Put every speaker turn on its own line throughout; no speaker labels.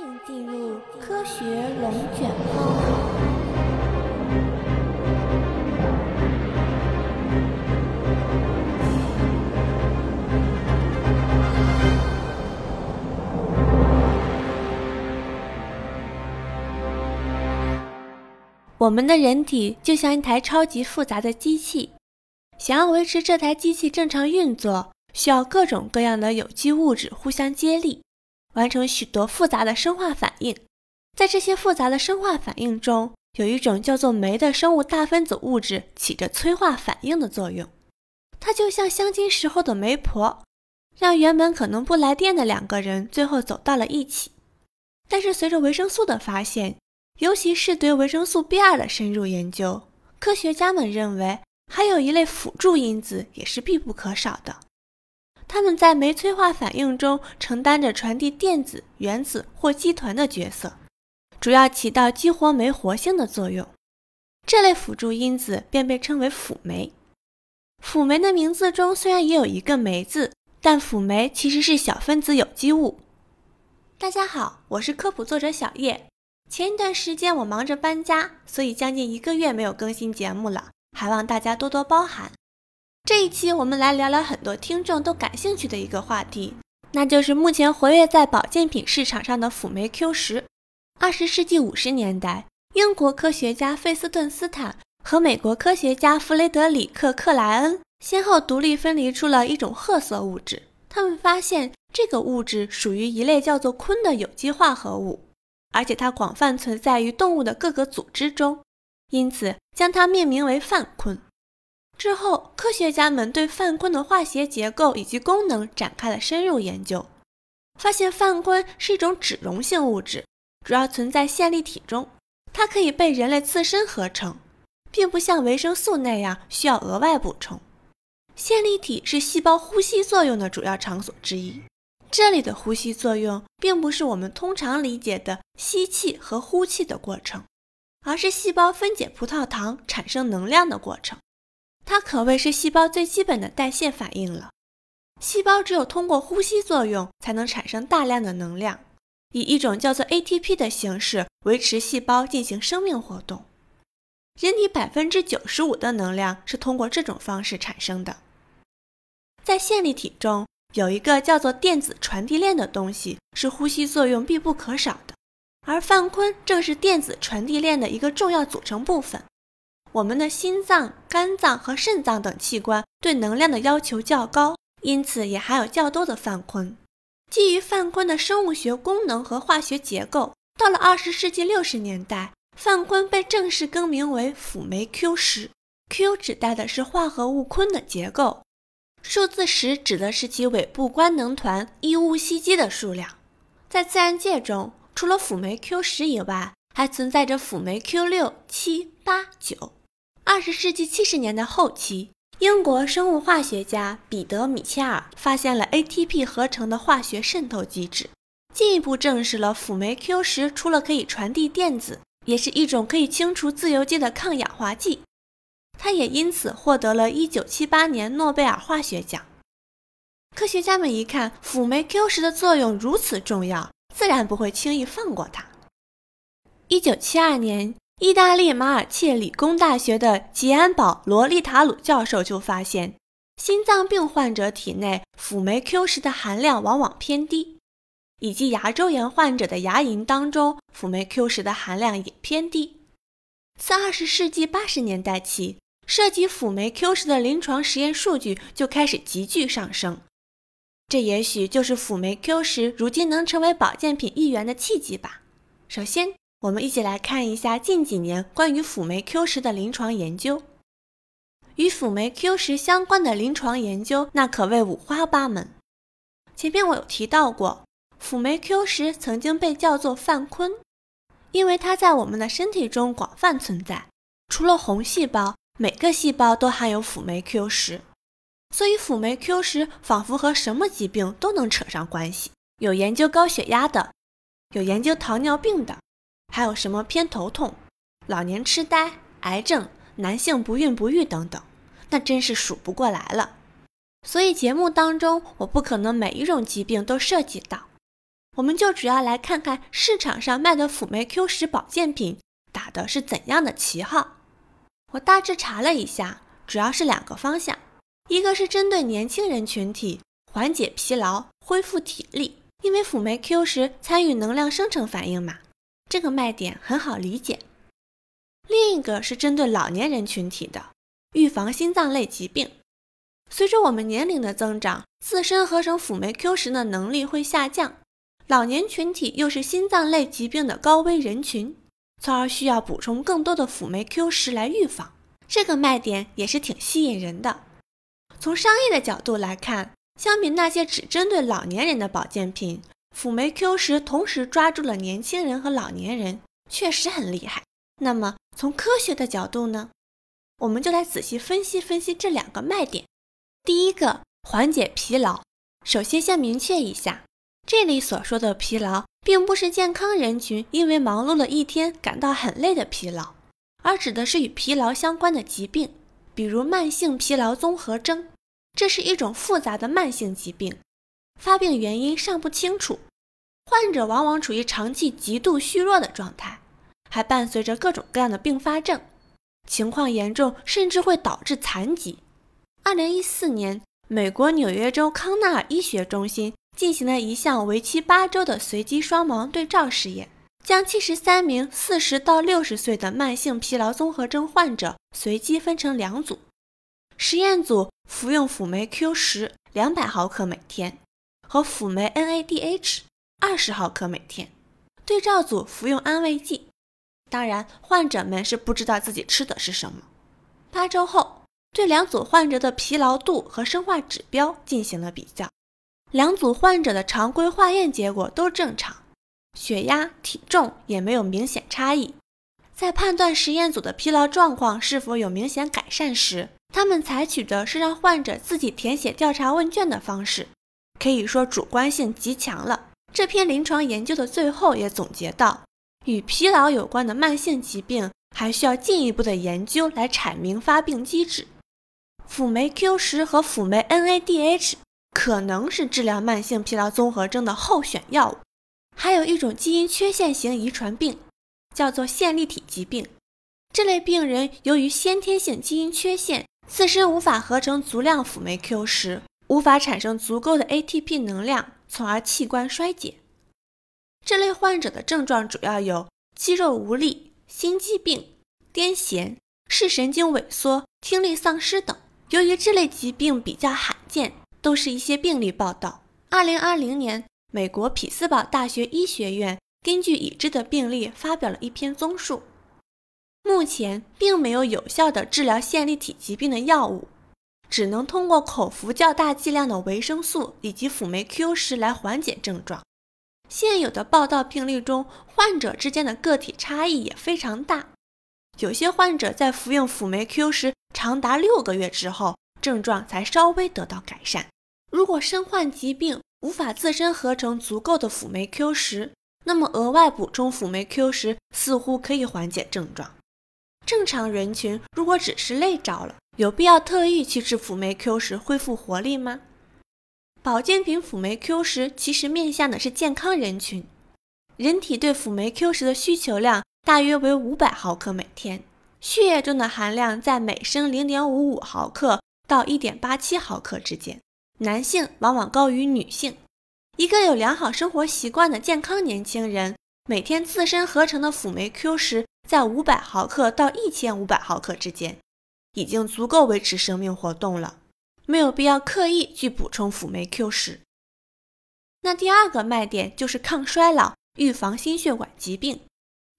迎进入科学龙卷风。我们的人体就像一台超级复杂的机器，想要维持这台机器正常运作，需要各种各样的有机物质互相接力，完成许多复杂的生化反应。在这些复杂的生化反应中，有一种叫做酶的生物大分子物质起着催化反应的作用。它就像相亲时候的媒婆，让原本可能不来电的两个人最后走到了一起。但是随着维生素的发现，尤其是对维生素 B2 的深入研究，科学家们认为还有一类辅助因子也是必不可少的。它们在酶催化反应中承担着传递电子、原子或基团的角色，主要起到激活酶活性的作用。这类辅助因子便被称为辅酶。辅酶的名字中虽然也有一个“酶”字，但辅酶其实是小分子有机物。大家好，我是科普作者小叶。前一段时间我忙着搬家，所以将近一个月没有更新节目了，还望大家多多包涵。这一期我们来聊聊很多听众都感兴趣的一个话题，那就是目前活跃在保健品市场上的辅酶 Q 十。二十世纪五十年代，英国科学家费斯顿斯坦和美国科学家弗雷德里克克莱恩先后独立分离出了一种褐色物质，他们发现这个物质属于一类叫做醌的有机化合物。而且它广泛存在于动物的各个组织中，因此将它命名为泛醌。之后，科学家们对泛醌的化学结构以及功能展开了深入研究，发现泛醌是一种脂溶性物质，主要存在线粒体中，它可以被人类自身合成，并不像维生素那样需要额外补充。线粒体是细胞呼吸作用的主要场所之一。这里的呼吸作用，并不是我们通常理解的吸气和呼气的过程，而是细胞分解葡萄糖产生能量的过程。它可谓是细胞最基本的代谢反应了。细胞只有通过呼吸作用，才能产生大量的能量，以一种叫做 ATP 的形式维持细胞进行生命活动。人体百分之九十五的能量是通过这种方式产生的。在线粒体中，有一个叫做电子传递链的东西，是呼吸作用必不可少的，而泛醌正是电子传递链的一个重要组成部分。我们的心脏、肝脏和肾脏等器官对能量的要求较高，因此也含有较多的泛醌。基于泛醌的生物学功能和化学结构，到了二十世纪六十年代，泛醌被正式更名为辅酶 Q 十，Q 指代的是化合物醌的结构。数字十指的是其尾部官能团异戊烯基的数量。在自然界中，除了辅酶 Q 十以外，还存在着辅酶 Q 六、七、八、九。二十世纪七十年代后期，英国生物化学家彼得·米切尔发现了 ATP 合成的化学渗透机制，进一步证实了辅酶 Q 十除了可以传递电子，也是一种可以清除自由基的抗氧化剂。他也因此获得了1978年诺贝尔化学奖。科学家们一看辅酶 Q 十的作用如此重要，自然不会轻易放过它。1972年，意大利马尔切理工大学的吉安堡罗利塔鲁教授就发现，心脏病患者体内辅酶 Q 十的含量往往偏低，以及牙周炎患者的牙龈当中辅酶 Q 十的含量也偏低。自20世纪80年代起，涉及辅酶 Q 十的临床实验数据就开始急剧上升，这也许就是辅酶 Q 十如今能成为保健品一员的契机吧。首先，我们一起来看一下近几年关于辅酶 Q 十的临床研究。与辅酶 Q 十相关的临床研究，那可谓五花八门。前面我有提到过，辅酶 Q 十曾经被叫做泛醌，因为它在我们的身体中广泛存在，除了红细胞。每个细胞都含有辅酶 Q 十，所以辅酶 Q 十仿佛和什么疾病都能扯上关系。有研究高血压的，有研究糖尿病的，还有什么偏头痛、老年痴呆、癌症、男性不孕不育等等，那真是数不过来了。所以节目当中我不可能每一种疾病都涉及到。我们就主要来看看市场上卖的辅酶 Q 十保健品打的是怎样的旗号。我大致查了一下，主要是两个方向，一个是针对年轻人群体，缓解疲劳、恢复体力，因为辅酶 Q 十参与能量生成反应嘛，这个卖点很好理解。另一个是针对老年人群体的，预防心脏类疾病。随着我们年龄的增长，自身合成辅酶 Q 十的能力会下降。老年群体又是心脏类疾病的高危人群，从而需要补充更多的辅酶 Q 十来预防。这个卖点也是挺吸引人的。从商业的角度来看，相比那些只针对老年人的保健品，辅酶 Q 十同时抓住了年轻人和老年人，确实很厉害。那么从科学的角度呢？我们就来仔细分析分析这两个卖点。第一个，缓解疲劳。首先先明确一下。这里所说的疲劳，并不是健康人群因为忙碌了一天感到很累的疲劳，而指的是与疲劳相关的疾病，比如慢性疲劳综合征。这是一种复杂的慢性疾病，发病原因尚不清楚，患者往往处于长期极度虚弱的状态，还伴随着各种各样的并发症，情况严重甚至会导致残疾。二零一四年，美国纽约州康奈尔医学中心。进行了一项为期八周的随机双盲对照实验，将七十三名四十到六十岁的慢性疲劳综合征患者随机分成两组，实验组服用辅酶 Q 十两百毫克每天和辅酶 NADH 二十毫克每天，对照组服用安慰剂。当然，患者们是不知道自己吃的是什么。八周后，对两组患者的疲劳度和生化指标进行了比较。两组患者的常规化验结果都正常，血压、体重也没有明显差异。在判断实验组的疲劳状况是否有明显改善时，他们采取的是让患者自己填写调查问卷的方式，可以说主观性极强了。这篇临床研究的最后也总结到，与疲劳有关的慢性疾病还需要进一步的研究来阐明发病机制。辅酶 Q 十和辅酶 NADH。可能是治疗慢性疲劳综合征的候选药物。还有一种基因缺陷型遗传病，叫做线粒体疾病。这类病人由于先天性基因缺陷，自身无法合成足量辅酶 Q 十，无法产生足够的 ATP 能量，从而器官衰竭。这类患者的症状主要有肌肉无力、心肌病、癫痫、视神经萎缩、听力丧失等。由于这类疾病比较罕见。都是一些病例报道。二零二零年，美国匹兹堡大学医学院根据已知的病例发表了一篇综述。目前并没有有效的治疗线粒体疾病的药物，只能通过口服较大剂量的维生素以及辅酶 Q 十来缓解症状。现有的报道病例中，患者之间的个体差异也非常大。有些患者在服用辅酶 Q 十长达六个月之后。症状才稍微得到改善。如果身患疾病无法自身合成足够的辅酶 Q 十，那么额外补充辅酶 Q 十似乎可以缓解症状。正常人群如果只是累着了，有必要特意去吃辅酶 Q 十恢复活力吗？保健品辅酶 Q 十其实面向的是健康人群，人体对辅酶 Q 十的需求量大约为五百毫克每天，血液中的含量在每升零点五五毫克。到一点八七毫克之间，男性往往高于女性。一个有良好生活习惯的健康年轻人，每天自身合成的辅酶 Q 十在五百毫克到一千五百毫克之间，已经足够维持生命活动了，没有必要刻意去补充辅酶 Q 十。那第二个卖点就是抗衰老、预防心血管疾病。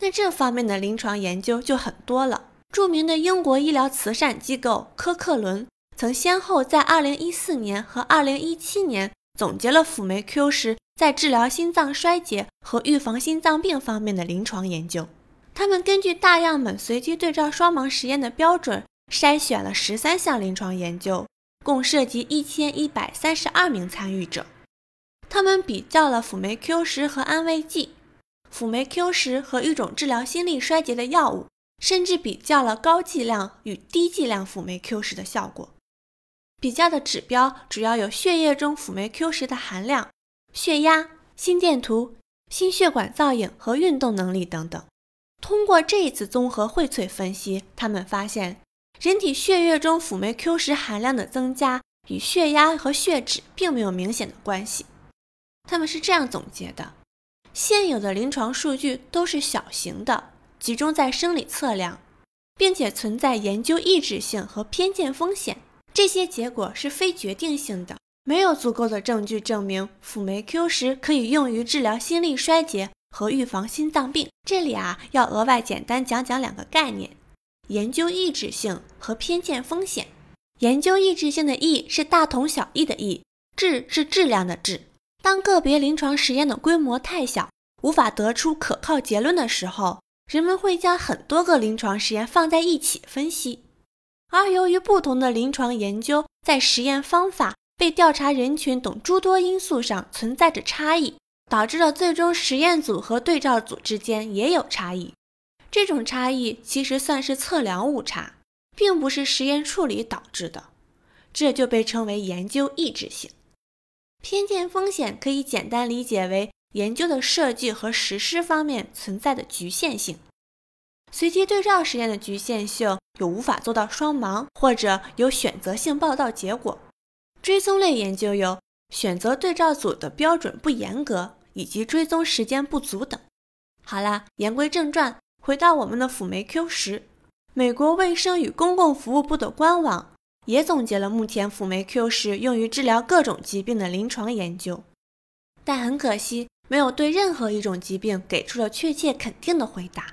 那这方面的临床研究就很多了。著名的英国医疗慈善机构科克伦。曾先后在2014年和2017年总结了辅酶 Q 十在治疗心脏衰竭和预防心脏病方面的临床研究。他们根据大样本随机对照双盲实验的标准，筛选了十三项临床研究，共涉及1132名参与者。他们比较了辅酶 Q 十和安慰剂、辅酶 Q 十和一种治疗心力衰竭的药物，甚至比较了高剂量与低剂量辅酶 Q 十的效果。比较的指标主要有血液中辅酶 Q 十的含量、血压、心电图、心血管造影和运动能力等等。通过这一次综合荟萃分析，他们发现人体血液中辅酶 Q 十含量的增加与血压和血脂并没有明显的关系。他们是这样总结的：现有的临床数据都是小型的，集中在生理测量，并且存在研究抑制性和偏见风险。这些结果是非决定性的，没有足够的证据证明辅酶 Q 十可以用于治疗心力衰竭。和预防心脏病，这里啊要额外简单讲讲两个概念：研究抑制性和偏见风险。研究抑制性的抑是大同小异的抑，质是质量的质。当个别临床实验的规模太小，无法得出可靠结论的时候，人们会将很多个临床实验放在一起分析。而由于不同的临床研究在实验方法、被调查人群等诸多因素上存在着差异。导致了最终实验组和对照组之间也有差异，这种差异其实算是测量误差，并不是实验处理导致的，这就被称为研究抑制性。偏见风险可以简单理解为研究的设计和实施方面存在的局限性。随机对照实验的局限性有无法做到双盲，或者有选择性报道结果；追踪类研究有选择对照组的标准不严格。以及追踪时间不足等。好了，言归正传，回到我们的辅酶 Q 十，美国卫生与公共服务部的官网也总结了目前辅酶 Q 十用于治疗各种疾病的临床研究，但很可惜，没有对任何一种疾病给出了确切肯定的回答，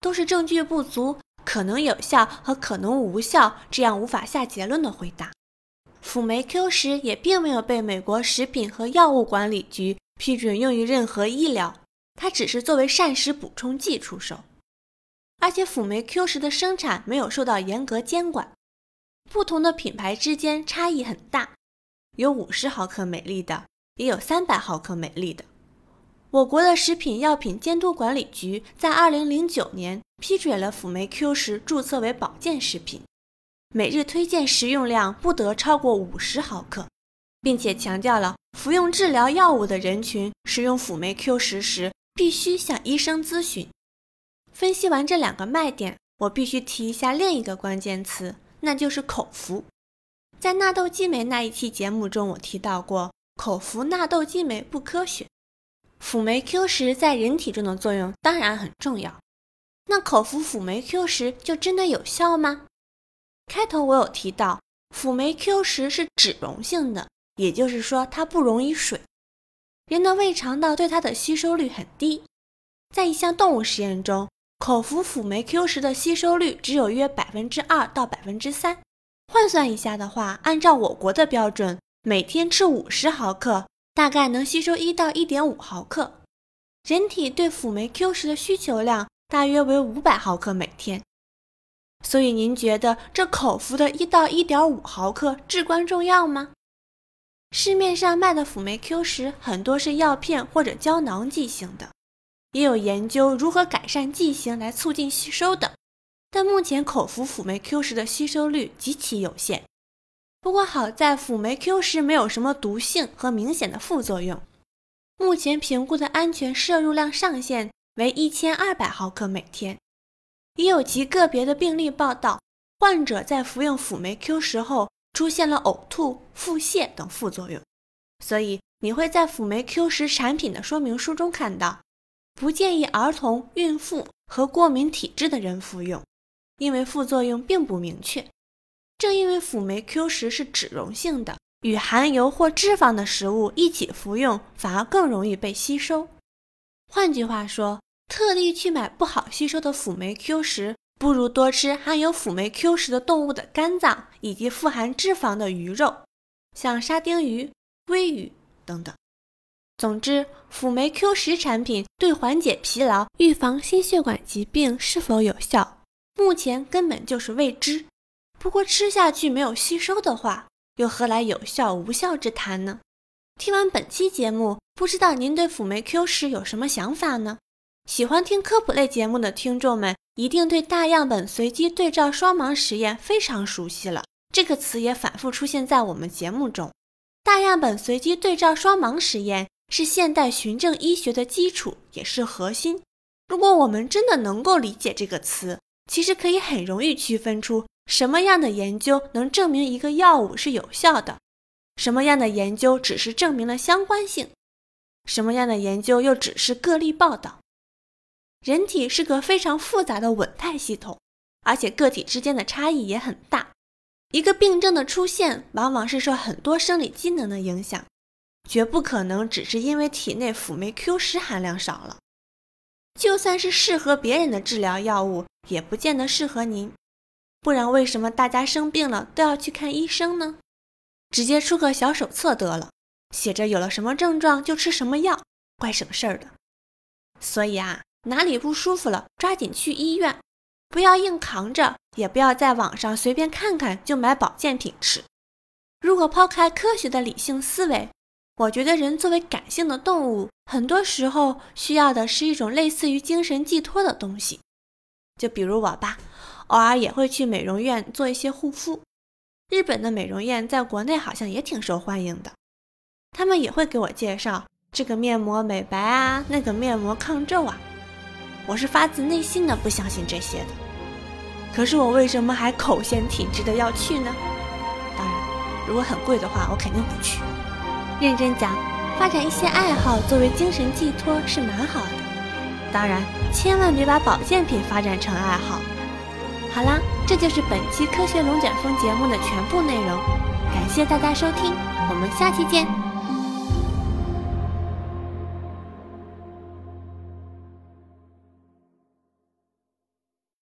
都是证据不足、可能有效和可能无效这样无法下结论的回答。辅酶 Q 十也并没有被美国食品和药物管理局。批准用于任何医疗，它只是作为膳食补充剂出售，而且辅酶 Q 十的生产没有受到严格监管，不同的品牌之间差异很大，有五十毫克每粒的，也有三百毫克每粒的。我国的食品药品监督管理局在二零零九年批准了辅酶 Q 十注册为保健食品，每日推荐食用量不得超过五十毫克。并且强调了服用治疗药物的人群使用辅酶 Q 十时必须向医生咨询。分析完这两个卖点，我必须提一下另一个关键词，那就是口服。在纳豆激酶那一期节目中，我提到过口服纳豆激酶不科学。辅酶 Q 十在人体中的作用当然很重要，那口服辅酶 Q 十就真的有效吗？开头我有提到，辅酶 Q 十是脂溶性的。也就是说，它不溶于水，人的胃肠道对它的吸收率很低。在一项动物实验中，口服辅酶 Q 十的吸收率只有约百分之二到百分之三。换算一下的话，按照我国的标准，每天吃五十毫克，大概能吸收一到一点五毫克。人体对辅酶 Q 十的需求量大约为五百毫克每天。所以，您觉得这口服的一到一点五毫克至关重要吗？市面上卖的辅酶 Q 十很多是药片或者胶囊剂型的，也有研究如何改善剂型来促进吸收的。但目前口服辅酶 Q 十的吸收率极其有限。不过好在辅酶 Q 十没有什么毒性和明显的副作用。目前评估的安全摄入量上限为一千二百毫克每天。也有极个别的病例报道，患者在服用辅酶 Q 十后。出现了呕吐、腹泻等副作用，所以你会在辅酶 Q 十产品的说明书中看到，不建议儿童、孕妇和过敏体质的人服用，因为副作用并不明确。正因为辅酶 Q 十是脂溶性的，与含油或脂肪的食物一起服用，反而更容易被吸收。换句话说，特地去买不好吸收的辅酶 Q 十。不如多吃含有辅酶 Q 十的动物的肝脏以及富含脂肪的鱼肉，像沙丁鱼、鲑鱼等等。总之，辅酶 Q 十产品对缓解疲劳、预防心血管疾病是否有效，目前根本就是未知。不过吃下去没有吸收的话，又何来有效无效之谈呢？听完本期节目，不知道您对辅酶 Q 十有什么想法呢？喜欢听科普类节目的听众们。一定对大样本随机对照双盲实验非常熟悉了。这个词也反复出现在我们节目中。大样本随机对照双盲实验是现代循证医学的基础，也是核心。如果我们真的能够理解这个词，其实可以很容易区分出什么样的研究能证明一个药物是有效的，什么样的研究只是证明了相关性，什么样的研究又只是个例报道。人体是个非常复杂的稳态系统，而且个体之间的差异也很大。一个病症的出现，往往是受很多生理机能的影响，绝不可能只是因为体内辅酶 Q 十含量少了。就算是适合别人的治疗药物，也不见得适合您。不然，为什么大家生病了都要去看医生呢？直接出个小手册得了，写着有了什么症状就吃什么药，怪省事儿的。所以啊，哪里不舒服了，抓紧去医院。不要硬扛着，也不要在网上随便看看就买保健品吃。如果抛开科学的理性思维，我觉得人作为感性的动物，很多时候需要的是一种类似于精神寄托的东西。就比如我吧，偶尔也会去美容院做一些护肤。日本的美容院在国内好像也挺受欢迎的，他们也会给我介绍这个面膜美白啊，那个面膜抗皱啊。我是发自内心的不相信这些的，可是我为什么还口嫌体直的要去呢？当然，如果很贵的话，我肯定不去。认真讲，发展一些爱好作为精神寄托是蛮好的。当然，千万别把保健品发展成爱好。好啦，这就是本期科学龙卷风节目的全部内容，感谢大家收听，我们下期见。